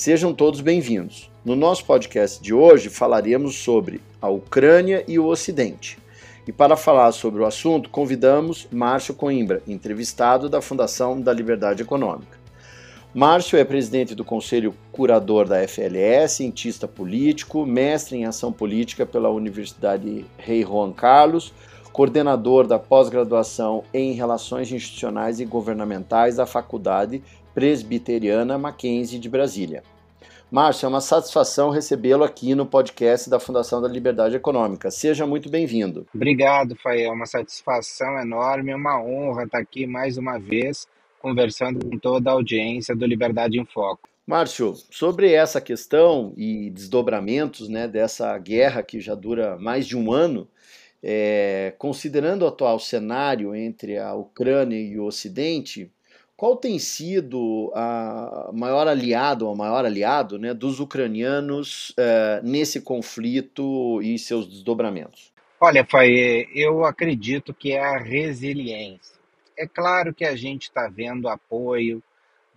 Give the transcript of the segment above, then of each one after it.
Sejam todos bem-vindos. No nosso podcast de hoje falaremos sobre a Ucrânia e o Ocidente. E para falar sobre o assunto, convidamos Márcio Coimbra, entrevistado da Fundação da Liberdade Econômica. Márcio é presidente do Conselho Curador da FLE, cientista político, mestre em ação política pela Universidade Rei Juan Carlos, coordenador da pós-graduação em Relações Institucionais e Governamentais da Faculdade Presbiteriana Mackenzie de Brasília. Márcio, é uma satisfação recebê-lo aqui no podcast da Fundação da Liberdade Econômica. Seja muito bem-vindo. Obrigado, Fael. É uma satisfação enorme, uma honra estar aqui mais uma vez conversando com toda a audiência do Liberdade em Foco. Márcio, sobre essa questão e desdobramentos né, dessa guerra que já dura mais de um ano, é, considerando o atual cenário entre a Ucrânia e o Ocidente, qual tem sido a maior aliado, o maior aliado né, dos ucranianos uh, nesse conflito e seus desdobramentos? Olha, Faye, eu acredito que é a resiliência. É claro que a gente está vendo apoio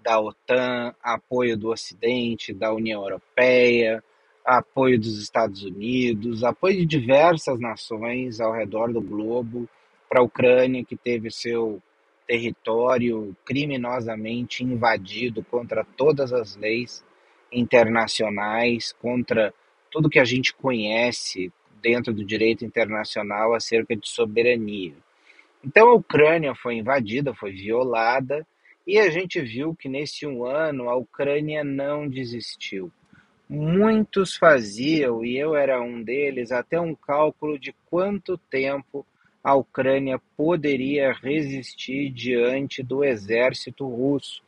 da OTAN, apoio do Ocidente, da União Europeia, apoio dos Estados Unidos, apoio de diversas nações ao redor do globo para a Ucrânia, que teve seu território criminosamente invadido contra todas as leis internacionais, contra tudo que a gente conhece dentro do direito internacional acerca de soberania. Então a Ucrânia foi invadida, foi violada, e a gente viu que nesse um ano a Ucrânia não desistiu. Muitos faziam, e eu era um deles, até um cálculo de quanto tempo a Ucrânia poderia resistir diante do exército russo.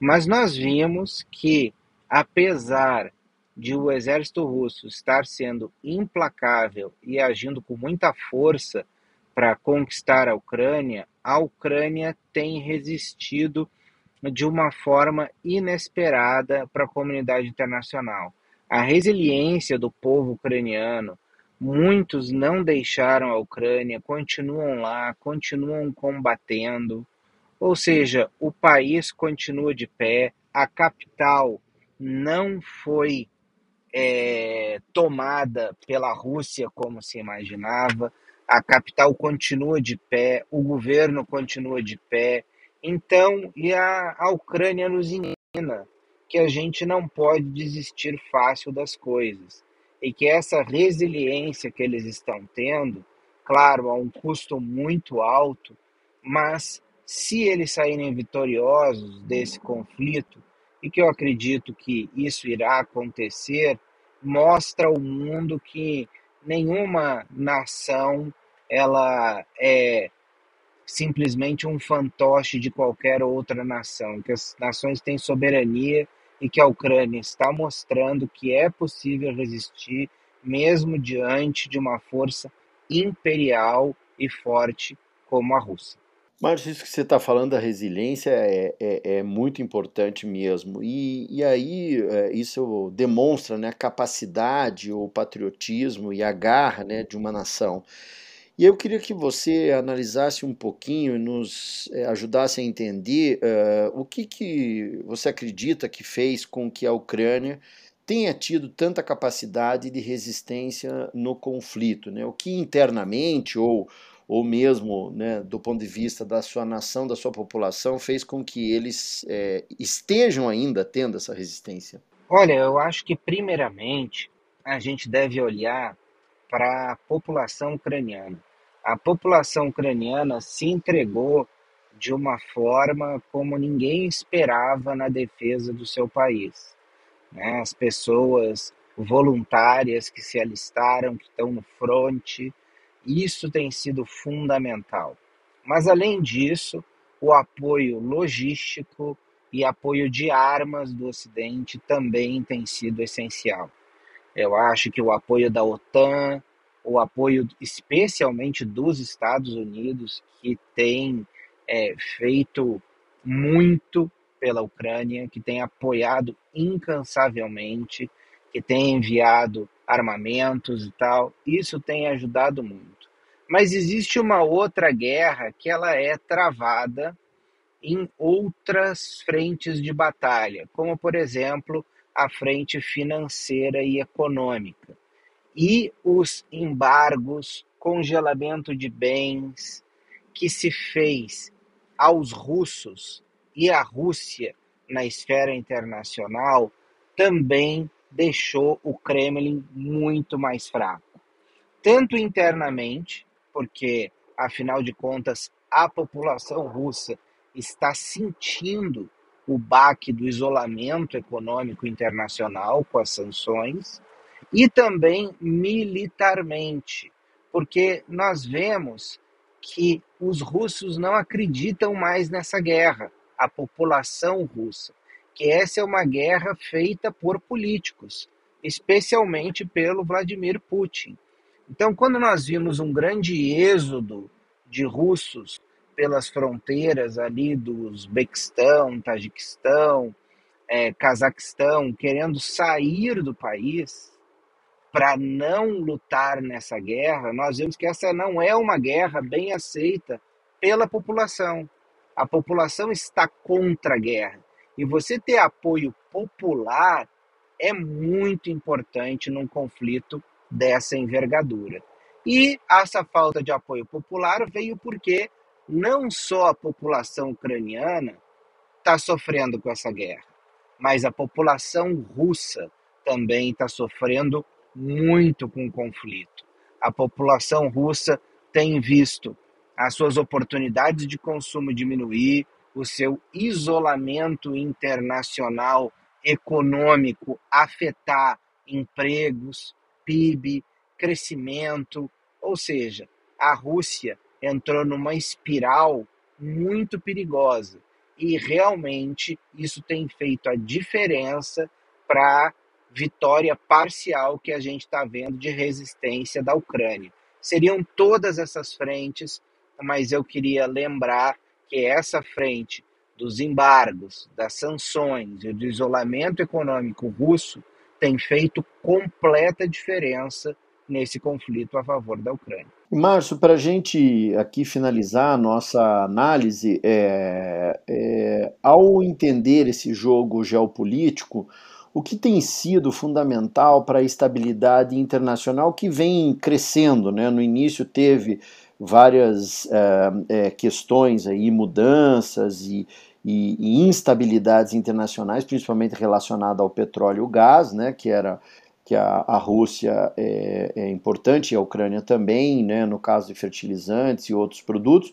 Mas nós vimos que, apesar de o exército russo estar sendo implacável e agindo com muita força para conquistar a Ucrânia, a Ucrânia tem resistido de uma forma inesperada para a comunidade internacional. A resiliência do povo ucraniano, Muitos não deixaram a Ucrânia, continuam lá, continuam combatendo. Ou seja, o país continua de pé, a capital não foi é, tomada pela Rússia como se imaginava, a capital continua de pé, o governo continua de pé. Então, e a, a Ucrânia nos ensina que a gente não pode desistir fácil das coisas e que essa resiliência que eles estão tendo, claro, a um custo muito alto, mas se eles saírem vitoriosos desse conflito, e que eu acredito que isso irá acontecer, mostra ao mundo que nenhuma nação ela é simplesmente um fantoche de qualquer outra nação, que as nações têm soberania e que a Ucrânia está mostrando que é possível resistir mesmo diante de uma força imperial e forte como a Rússia. Márcio, isso que você está falando da resiliência é, é, é, muito importante mesmo. E, e aí é, isso demonstra né, a capacidade, o patriotismo e a garra né, de uma nação. E eu queria que você analisasse um pouquinho e nos eh, ajudasse a entender uh, o que, que você acredita que fez com que a Ucrânia tenha tido tanta capacidade de resistência no conflito. Né? O que internamente ou, ou mesmo né, do ponto de vista da sua nação, da sua população, fez com que eles é, estejam ainda tendo essa resistência? Olha, eu acho que primeiramente a gente deve olhar para a população ucraniana. A população ucraniana se entregou de uma forma como ninguém esperava na defesa do seu país. Né? As pessoas voluntárias que se alistaram, que estão no fronte, isso tem sido fundamental. Mas, além disso, o apoio logístico e apoio de armas do Ocidente também tem sido essencial. Eu acho que o apoio da OTAN, o apoio especialmente dos Estados Unidos, que tem é, feito muito pela Ucrânia, que tem apoiado incansavelmente, que tem enviado armamentos e tal, isso tem ajudado muito. Mas existe uma outra guerra que ela é travada em outras frentes de batalha, como por exemplo a frente financeira e econômica. E os embargos, congelamento de bens que se fez aos russos e à Rússia na esfera internacional também deixou o Kremlin muito mais fraco. Tanto internamente, porque afinal de contas a população russa está sentindo o baque do isolamento econômico internacional com as sanções, e também militarmente, porque nós vemos que os russos não acreditam mais nessa guerra, a população russa, que essa é uma guerra feita por políticos, especialmente pelo Vladimir Putin. Então, quando nós vimos um grande êxodo de russos pelas fronteiras ali do Uzbequistão, Tajiquistão, é, Cazaquistão, querendo sair do país para não lutar nessa guerra, nós vemos que essa não é uma guerra bem aceita pela população. A população está contra a guerra. E você ter apoio popular é muito importante num conflito dessa envergadura. E essa falta de apoio popular veio porque não só a população ucraniana está sofrendo com essa guerra, mas a população russa também está sofrendo muito com o conflito. A população russa tem visto as suas oportunidades de consumo diminuir, o seu isolamento internacional econômico afetar empregos, PIB, crescimento, ou seja, a Rússia entrou numa espiral muito perigosa e realmente isso tem feito a diferença para vitória parcial que a gente está vendo de resistência da Ucrânia. Seriam todas essas frentes, mas eu queria lembrar que essa frente dos embargos, das sanções e do isolamento econômico russo tem feito completa diferença nesse conflito a favor da Ucrânia. Márcio, para a gente aqui finalizar a nossa análise, é, é, ao entender esse jogo geopolítico, o que tem sido fundamental para a estabilidade internacional que vem crescendo, né? No início teve várias é, é, questões aí, mudanças e, e, e, instabilidades internacionais, principalmente relacionadas ao petróleo e o gás, né, que era que a, a Rússia é, é, importante e a Ucrânia também, né, no caso de fertilizantes e outros produtos.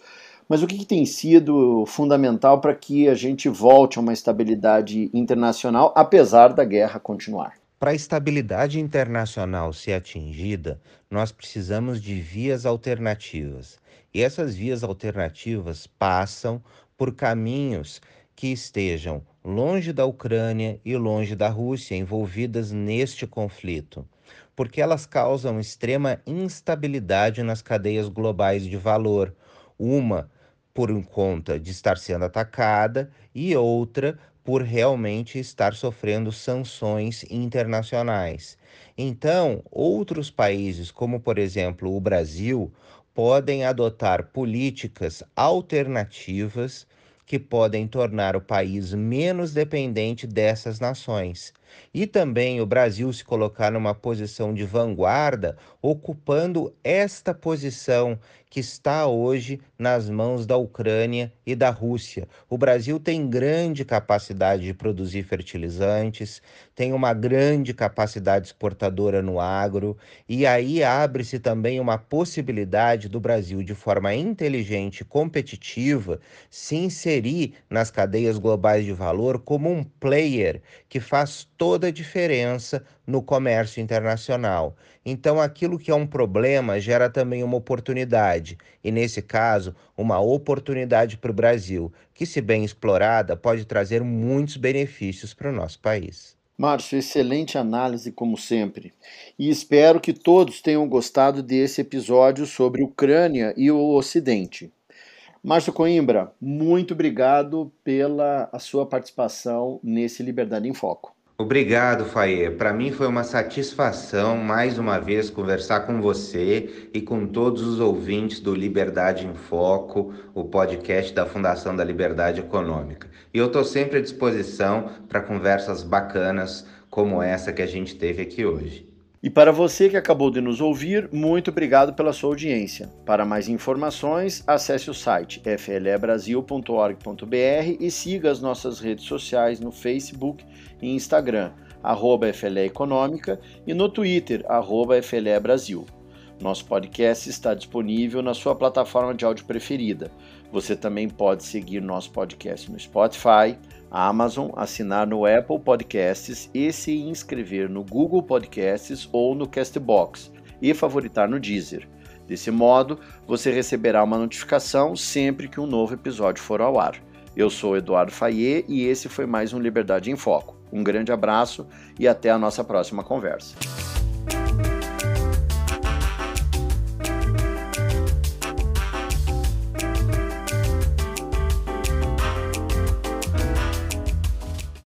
Mas o que, que tem sido fundamental para que a gente volte a uma estabilidade internacional, apesar da guerra continuar? Para a estabilidade internacional ser atingida, nós precisamos de vias alternativas. E essas vias alternativas passam por caminhos que estejam longe da Ucrânia e longe da Rússia envolvidas neste conflito, porque elas causam extrema instabilidade nas cadeias globais de valor. Uma por conta de estar sendo atacada e outra por realmente estar sofrendo sanções internacionais. Então, outros países, como por exemplo o Brasil, podem adotar políticas alternativas que podem tornar o país menos dependente dessas nações. E também o Brasil se colocar numa posição de vanguarda, ocupando esta posição que está hoje nas mãos da Ucrânia e da Rússia. O Brasil tem grande capacidade de produzir fertilizantes, tem uma grande capacidade exportadora no agro, e aí abre-se também uma possibilidade do Brasil, de forma inteligente e competitiva, se inserir nas cadeias globais de valor como um player que faz toda a diferença no comércio internacional. Então, aquilo que é um problema gera também uma oportunidade, e nesse caso, uma oportunidade para o Brasil, que, se bem explorada, pode trazer muitos benefícios para o nosso país. Márcio, excelente análise, como sempre. E espero que todos tenham gostado desse episódio sobre Ucrânia e o Ocidente. Márcio Coimbra, muito obrigado pela sua participação nesse Liberdade em Foco. Obrigado, Faye. Para mim foi uma satisfação mais uma vez conversar com você e com todos os ouvintes do Liberdade em Foco, o podcast da Fundação da Liberdade Econômica. E eu estou sempre à disposição para conversas bacanas como essa que a gente teve aqui hoje. E para você que acabou de nos ouvir, muito obrigado pela sua audiência. Para mais informações, acesse o site flebrasil.org.br e siga as nossas redes sociais no Facebook e Instagram, arroba FLE Econômica, e no Twitter, arroba FLE Brasil. Nosso podcast está disponível na sua plataforma de áudio preferida. Você também pode seguir nosso podcast no Spotify, Amazon, assinar no Apple Podcasts e se inscrever no Google Podcasts ou no Castbox e favoritar no Deezer. Desse modo, você receberá uma notificação sempre que um novo episódio for ao ar. Eu sou Eduardo Fayet e esse foi mais um Liberdade em Foco. Um grande abraço e até a nossa próxima conversa.